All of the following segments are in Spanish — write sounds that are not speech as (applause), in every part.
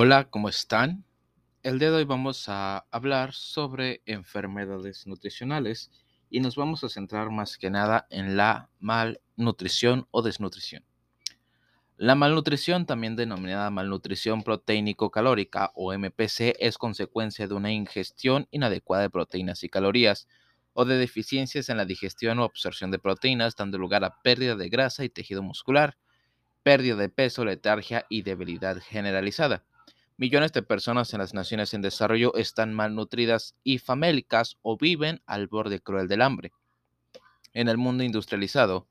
Hola, ¿cómo están? El día de hoy vamos a hablar sobre enfermedades nutricionales y nos vamos a centrar más que nada en la malnutrición o desnutrición. La malnutrición, también denominada malnutrición proteínico-calórica o MPC, es consecuencia de una ingestión inadecuada de proteínas y calorías o de deficiencias en la digestión o absorción de proteínas, dando lugar a pérdida de grasa y tejido muscular, pérdida de peso, letargia y debilidad generalizada. Millones de personas en las naciones en desarrollo están malnutridas y famélicas o viven al borde cruel del hambre. En el mundo industrializado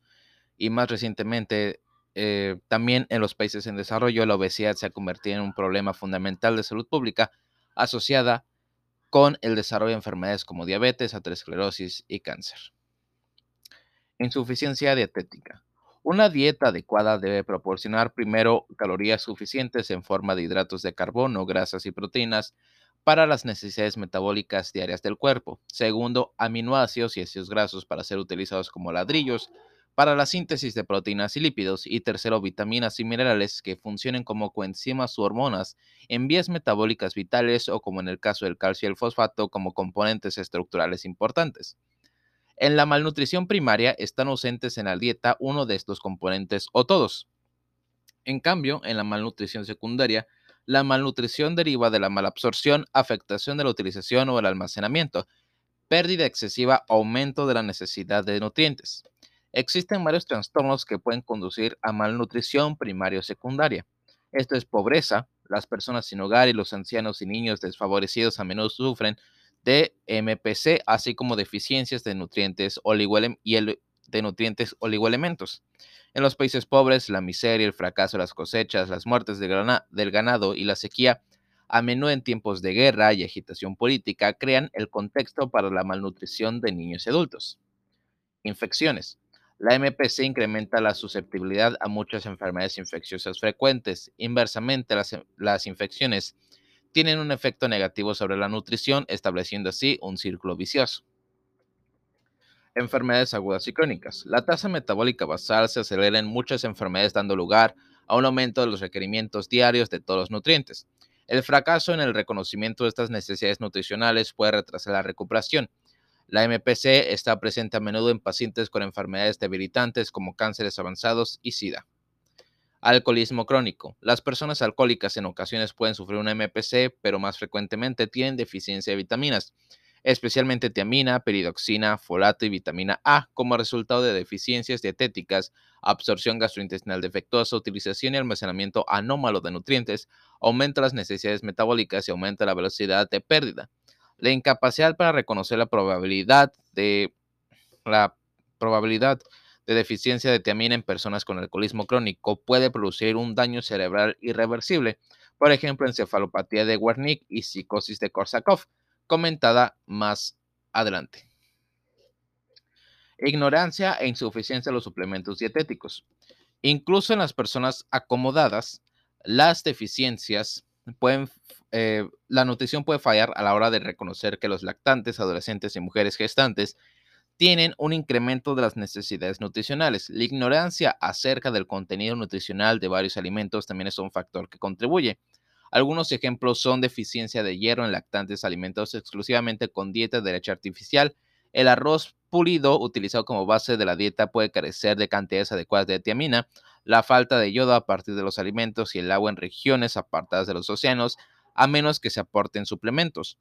y más recientemente eh, también en los países en desarrollo, la obesidad se ha convertido en un problema fundamental de salud pública asociada con el desarrollo de enfermedades como diabetes, aterosclerosis y cáncer. Insuficiencia dietética. Una dieta adecuada debe proporcionar primero calorías suficientes en forma de hidratos de carbono, grasas y proteínas para las necesidades metabólicas diarias del cuerpo. Segundo, aminoácidos y ácidos grasos para ser utilizados como ladrillos para la síntesis de proteínas y lípidos. Y tercero, vitaminas y minerales que funcionen como coenzimas u hormonas en vías metabólicas vitales o como en el caso del calcio y el fosfato como componentes estructurales importantes. En la malnutrición primaria están ausentes en la dieta uno de estos componentes o todos. En cambio, en la malnutrición secundaria, la malnutrición deriva de la malabsorción, afectación de la utilización o el almacenamiento, pérdida excesiva, aumento de la necesidad de nutrientes. Existen varios trastornos que pueden conducir a malnutrición primaria o secundaria. Esto es pobreza, las personas sin hogar y los ancianos y niños desfavorecidos a menudo sufren de MPC, así como deficiencias de nutrientes y de nutrientes oligoelementos. En los países pobres, la miseria, el fracaso de las cosechas, las muertes del ganado y la sequía, a menudo en tiempos de guerra y agitación política, crean el contexto para la malnutrición de niños y adultos. Infecciones. La MPC incrementa la susceptibilidad a muchas enfermedades infecciosas frecuentes. Inversamente, las, las infecciones tienen un efecto negativo sobre la nutrición, estableciendo así un círculo vicioso. Enfermedades agudas y crónicas. La tasa metabólica basal se acelera en muchas enfermedades dando lugar a un aumento de los requerimientos diarios de todos los nutrientes. El fracaso en el reconocimiento de estas necesidades nutricionales puede retrasar la recuperación. La MPC está presente a menudo en pacientes con enfermedades debilitantes como cánceres avanzados y SIDA. Alcoholismo crónico. Las personas alcohólicas en ocasiones pueden sufrir un MPC, pero más frecuentemente tienen deficiencia de vitaminas, especialmente tiamina, peridoxina, folato y vitamina A, como resultado de deficiencias dietéticas, absorción gastrointestinal defectuosa, utilización y almacenamiento anómalo de nutrientes, aumenta las necesidades metabólicas y aumenta la velocidad de pérdida. La incapacidad para reconocer la probabilidad de la probabilidad de deficiencia de tiamina en personas con alcoholismo crónico puede producir un daño cerebral irreversible, por ejemplo, encefalopatía de Wernicke y psicosis de Korsakoff, comentada más adelante. Ignorancia e insuficiencia de los suplementos dietéticos. Incluso en las personas acomodadas, las deficiencias pueden, eh, la nutrición puede fallar a la hora de reconocer que los lactantes, adolescentes y mujeres gestantes tienen un incremento de las necesidades nutricionales. La ignorancia acerca del contenido nutricional de varios alimentos también es un factor que contribuye. Algunos ejemplos son deficiencia de hierro en lactantes alimentados exclusivamente con dieta de leche artificial. El arroz pulido utilizado como base de la dieta puede carecer de cantidades adecuadas de tiamina. La falta de yodo a partir de los alimentos y el agua en regiones apartadas de los océanos, a menos que se aporten suplementos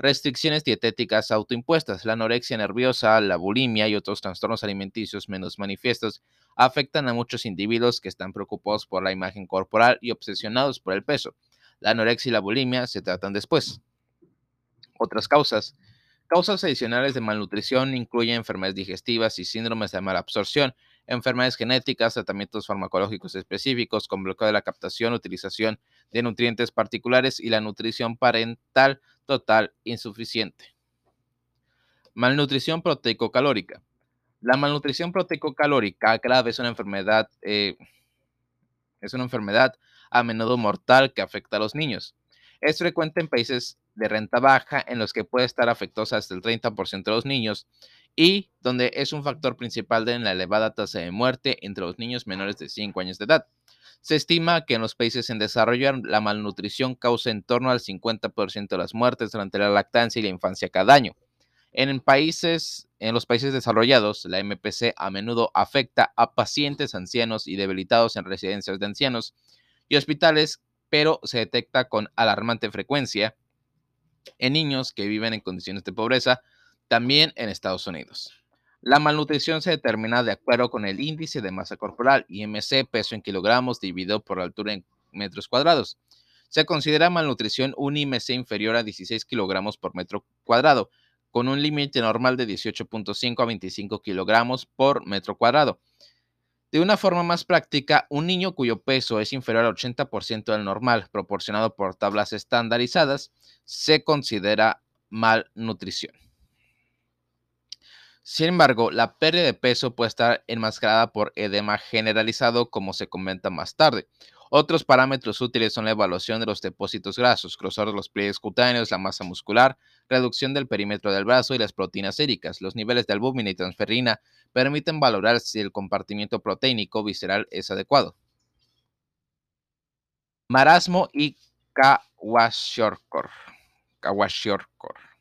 restricciones dietéticas autoimpuestas. La anorexia nerviosa, la bulimia y otros trastornos alimenticios menos manifiestos afectan a muchos individuos que están preocupados por la imagen corporal y obsesionados por el peso. La anorexia y la bulimia se tratan después. Otras causas. Causas adicionales de malnutrición incluyen enfermedades digestivas y síndromes de malabsorción, enfermedades genéticas, tratamientos farmacológicos específicos con bloqueo de la captación, utilización de nutrientes particulares y la nutrición parental total insuficiente. Malnutrición proteico-calórica. La malnutrición proteico-calórica grave es una enfermedad, eh, es una enfermedad a menudo mortal que afecta a los niños. Es frecuente en países de renta baja en los que puede estar afectosa hasta el 30% de los niños y donde es un factor principal de la elevada tasa de muerte entre los niños menores de 5 años de edad. Se estima que en los países en desarrollo la malnutrición causa en torno al 50% de las muertes durante la lactancia y la infancia cada año. En, países, en los países desarrollados, la MPC a menudo afecta a pacientes ancianos y debilitados en residencias de ancianos y hospitales, pero se detecta con alarmante frecuencia en niños que viven en condiciones de pobreza, también en Estados Unidos. La malnutrición se determina de acuerdo con el índice de masa corporal, IMC, peso en kilogramos dividido por altura en metros cuadrados. Se considera malnutrición un IMC inferior a 16 kilogramos por metro cuadrado, con un límite normal de 18.5 a 25 kilogramos por metro cuadrado. De una forma más práctica, un niño cuyo peso es inferior al 80% del normal, proporcionado por tablas estandarizadas, se considera malnutrición. Sin embargo, la pérdida de peso puede estar enmascarada por edema generalizado, como se comenta más tarde. Otros parámetros útiles son la evaluación de los depósitos grasos, grosor de los pliegues cutáneos, la masa muscular, reducción del perímetro del brazo y las proteínas séricas. Los niveles de albúmina y transferrina permiten valorar si el compartimiento proteínico visceral es adecuado. Marasmo y Kawashiorkor.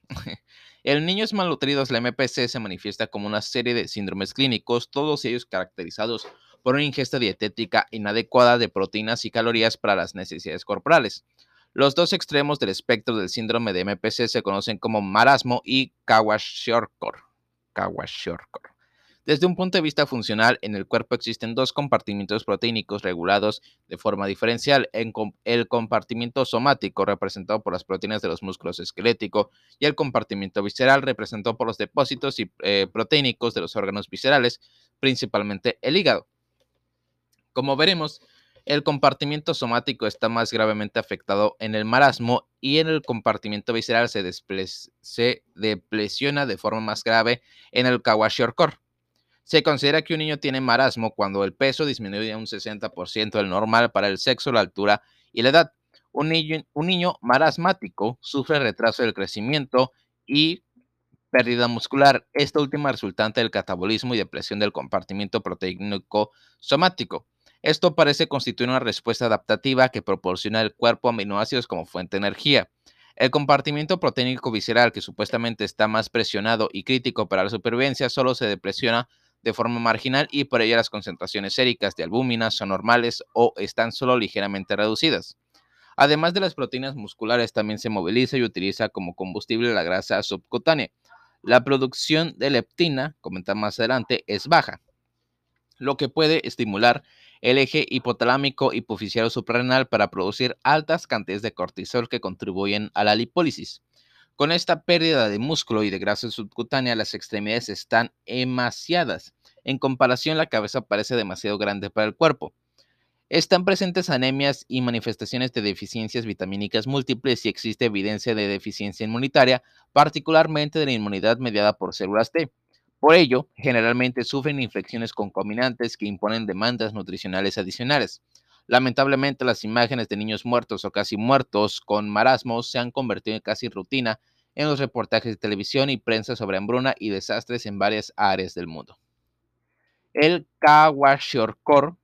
(laughs) El niño es malnutrido, la MPC se manifiesta como una serie de síndromes clínicos, todos ellos caracterizados por una ingesta dietética inadecuada de proteínas y calorías para las necesidades corporales. Los dos extremos del espectro del síndrome de MPC se conocen como marasmo y Kawashiorkor. Desde un punto de vista funcional, en el cuerpo existen dos compartimientos proteínicos regulados de forma diferencial. el compartimiento somático, representado por las proteínas de los músculos esqueléticos, y el compartimiento visceral, representado por los depósitos y, eh, proteínicos de los órganos viscerales, principalmente el hígado. Como veremos, el compartimiento somático está más gravemente afectado en el marasmo y en el compartimiento visceral se, se depresiona de forma más grave en el kwashiorkor. Se considera que un niño tiene marasmo cuando el peso disminuye un 60% del normal para el sexo, la altura y la edad. Un niño, un niño marasmático sufre retraso del crecimiento y pérdida muscular, esta última resultante del catabolismo y depresión del compartimiento proteínico somático. Esto parece constituir una respuesta adaptativa que proporciona al cuerpo aminoácidos como fuente de energía. El compartimiento proteínico visceral, que supuestamente está más presionado y crítico para la supervivencia, solo se depresiona de forma marginal y por ello las concentraciones séricas de albúmina son normales o están solo ligeramente reducidas. Además de las proteínas musculares, también se moviliza y utiliza como combustible la grasa subcutánea. La producción de leptina, comentamos más adelante, es baja, lo que puede estimular el eje hipotalámico hipofisiario suprarrenal para producir altas cantidades de cortisol que contribuyen a la lipólisis. Con esta pérdida de músculo y de grasa subcutánea, las extremidades están emaciadas. En comparación, la cabeza parece demasiado grande para el cuerpo. Están presentes anemias y manifestaciones de deficiencias vitamínicas múltiples y existe evidencia de deficiencia inmunitaria, particularmente de la inmunidad mediada por células T. Por ello, generalmente sufren infecciones concomitantes que imponen demandas nutricionales adicionales. Lamentablemente, las imágenes de niños muertos o casi muertos con marasmos se han convertido en casi rutina en los reportajes de televisión y prensa sobre hambruna y desastres en varias áreas del mundo. El kwashiorkor,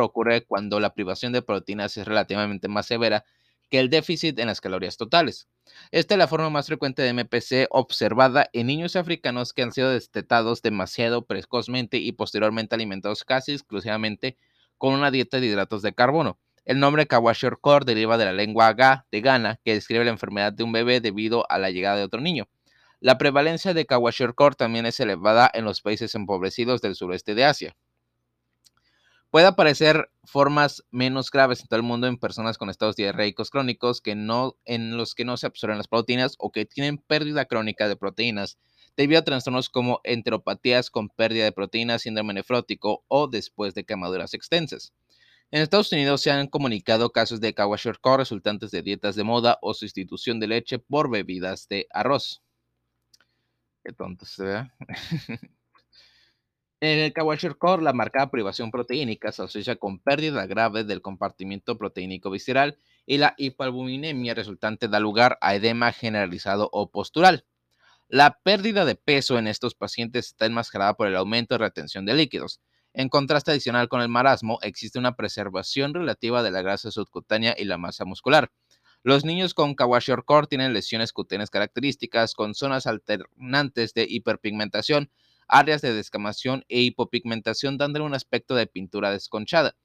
ocurre cuando la privación de proteínas es relativamente más severa que el déficit en las calorías totales. Esta es la forma más frecuente de MPC observada en niños africanos que han sido destetados demasiado precozmente y posteriormente alimentados casi exclusivamente con una dieta de hidratos de carbono. El nombre kwashiorkor deriva de la lengua Ga de Ghana, que describe la enfermedad de un bebé debido a la llegada de otro niño. La prevalencia de kwashiorkor también es elevada en los países empobrecidos del sureste de Asia. Puede aparecer formas menos graves en todo el mundo en personas con estados diarreicos crónicos que no, en los que no se absorben las proteínas o que tienen pérdida crónica de proteínas debido a trastornos como enteropatías con pérdida de proteínas, síndrome nefrótico o después de quemaduras extensas. En Estados Unidos se han comunicado casos de kwashiorkor resultantes de dietas de moda o sustitución de leche por bebidas de arroz. Qué tonto se ve. (laughs) En el kwashiorkor, la marcada privación proteínica se asocia con pérdida grave del compartimiento proteínico visceral y la hipoalbuminemia resultante da lugar a edema generalizado o postural. La pérdida de peso en estos pacientes está enmascarada por el aumento de retención de líquidos. En contraste adicional con el marasmo, existe una preservación relativa de la grasa subcutánea y la masa muscular. Los niños con kwashiorkor tienen lesiones cutáneas características con zonas alternantes de hiperpigmentación, áreas de descamación e hipopigmentación dándole un aspecto de pintura desconchada.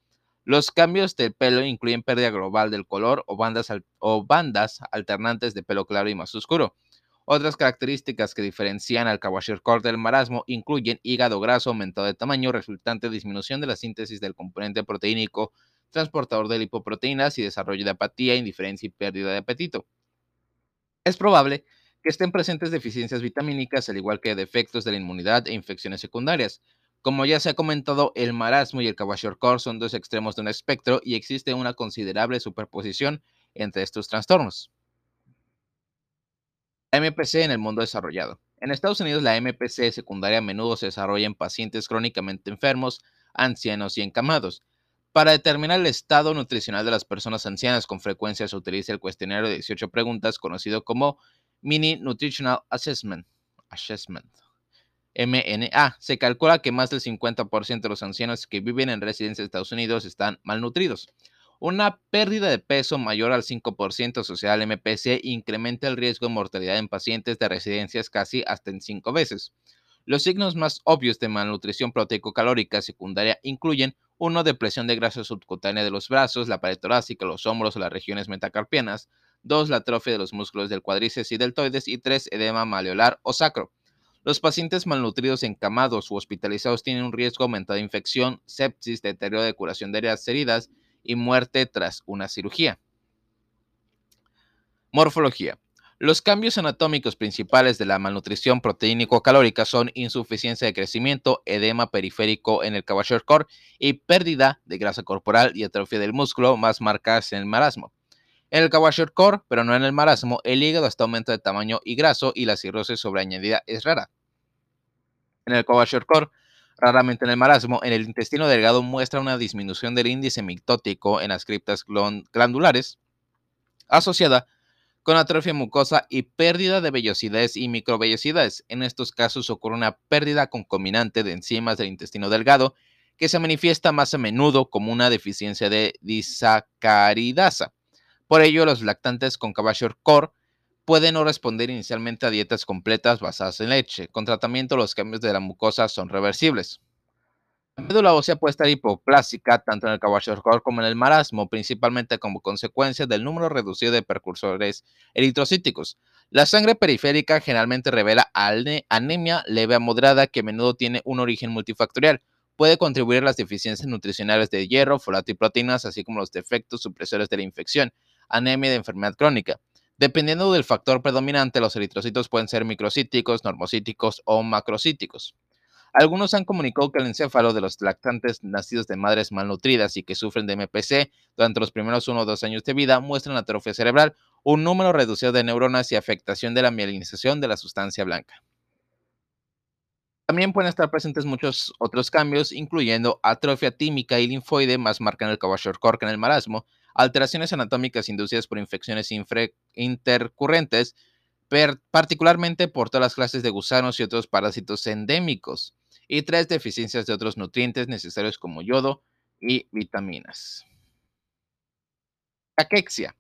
Los cambios de pelo incluyen pérdida global del color o bandas, o bandas alternantes de pelo claro y más oscuro. Otras características que diferencian al kwashiorkor del marasmo incluyen hígado graso aumentado de tamaño resultante disminución de la síntesis del componente proteínico transportador de lipoproteínas y desarrollo de apatía, indiferencia y pérdida de apetito. Es probable que estén presentes deficiencias vitamínicas, al igual que defectos de la inmunidad e infecciones secundarias. Como ya se ha comentado, el marasmo y el kwashiorkor son dos extremos de un espectro y existe una considerable superposición entre estos trastornos. MPC en el mundo desarrollado. En Estados Unidos, la MPC secundaria a menudo se desarrolla en pacientes crónicamente enfermos, ancianos y encamados. Para determinar el estado nutricional de las personas ancianas, con frecuencia se utiliza el cuestionario de 18 preguntas conocido como Mini Nutritional Assessment, MNA. Se calcula que más del 50% de los ancianos que viven en residencias de Estados Unidos están malnutridos. Una pérdida de peso mayor al 5% asociada al MPC incrementa el riesgo de mortalidad en pacientes de residencias casi hasta en 5 veces. Los signos más obvios de malnutrición proteico-calórica secundaria incluyen 1. Depresión de grasa subcutánea de los brazos, la pared torácica, los hombros o las regiones metacarpianas. 2. La atrofia de los músculos del cuádriceps y deltoides. Y 3. Edema maleolar o sacro. Los pacientes malnutridos encamados u hospitalizados tienen un riesgo aumentado de infección, sepsis, deterioro de curación de heridas y muerte tras una cirugía. Morfología. Los cambios anatómicos principales de la malnutrición proteínico-calórica son insuficiencia de crecimiento, edema periférico en el core y pérdida de grasa corporal y atrofia del músculo más marcadas en el marasmo. En el core, pero no en el marasmo, el hígado está aumento de tamaño y graso y la cirrosis sobreañadida es rara. En el core, Raramente en el marasmo, en el intestino delgado muestra una disminución del índice mitótico en las criptas glandulares asociada con atrofia mucosa y pérdida de vellosidades y microvellosidades. En estos casos ocurre una pérdida concominante de enzimas del intestino delgado que se manifiesta más a menudo como una deficiencia de disacaridasa. Por ello, los lactantes con core pueden no responder inicialmente a dietas completas basadas en leche. Con tratamiento, los cambios de la mucosa son reversibles. La médula ósea puede estar hipoplásica tanto en el kwashiorkor como en el marasmo, principalmente como consecuencia del número reducido de precursores eritrocíticos. La sangre periférica generalmente revela anemia leve a moderada que a menudo tiene un origen multifactorial. Puede contribuir a las deficiencias nutricionales de hierro, folato y proteínas, así como los defectos supresores de la infección, anemia de enfermedad crónica. Dependiendo del factor predominante, los eritrocitos pueden ser microcíticos, normocíticos o macrocíticos. Algunos han comunicado que el encéfalo de los lactantes nacidos de madres malnutridas y que sufren de MPC durante los primeros uno o dos años de vida muestran atrofia cerebral, un número reducido de neuronas y afectación de la mielinización de la sustancia blanca. También pueden estar presentes muchos otros cambios, incluyendo atrofia tímica y linfoide, más marca en el kwashiorkor que en el marasmo, alteraciones anatómicas inducidas por infecciones intercurrentes, particularmente por todas las clases de gusanos y otros parásitos endémicos, y tres deficiencias de otros nutrientes necesarios como yodo y vitaminas. Caquexia.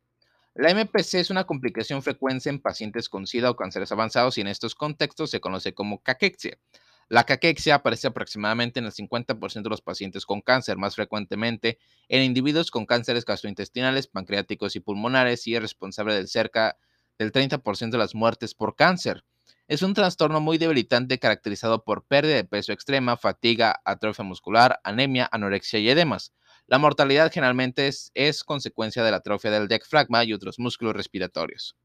La MPC es una complicación frecuente en pacientes con SIDA o cánceres avanzados y en estos contextos se conoce como caquexia. La caquexia aparece aproximadamente en el 50% de los pacientes con cáncer, más frecuentemente en individuos con cánceres gastrointestinales, pancreáticos y pulmonares y es responsable del cerca del 30% de las muertes por cáncer. Es un trastorno muy debilitante caracterizado por pérdida de peso extrema, fatiga, atrofia muscular, anemia, anorexia y edemas. La mortalidad generalmente es, consecuencia de la atrofia del diafragma y otros músculos respiratorios.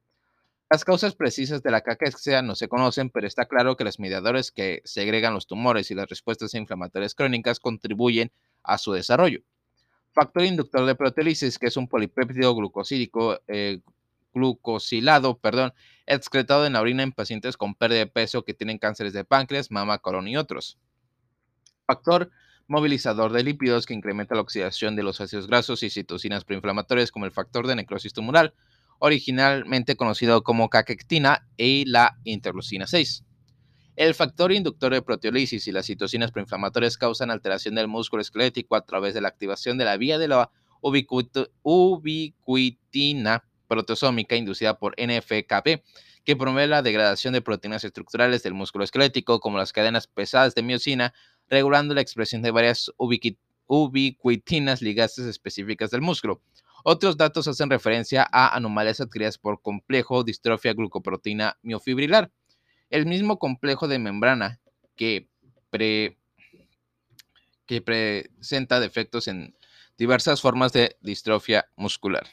Las causas precisas de la caquexia no se conocen, pero está claro que los mediadores que segregan los tumores y las respuestas inflamatorias crónicas contribuyen a su desarrollo. Factor inductor de proteólisis, que es un polipéptido glucosídico, eh, glucosilado, perdón, excretado en la orina en pacientes con pérdida de peso que tienen cánceres de páncreas, mama, colon y otros. Factor movilizador de lípidos que incrementa la oxidación de los ácidos grasos y citocinas proinflamatorias como el factor de necrosis tumoral, originalmente conocido como caquectina, y la interleucina 6. El factor inductor de proteólisis y las citocinas proinflamatorias causan alteración del músculo esquelético a través de la activación de la vía de la ubiquitina protosómica inducida por NFKB, que promueve la degradación de proteínas estructurales del músculo esquelético, como las cadenas pesadas de miocina, regulando la expresión de varias ubiquitinas ligases específicas del músculo. Otros datos hacen referencia a anomalias adquiridas por complejo distrofia glucoproteína miofibrilar, el mismo complejo de membrana que, que presenta defectos en diversas formas de distrofia muscular.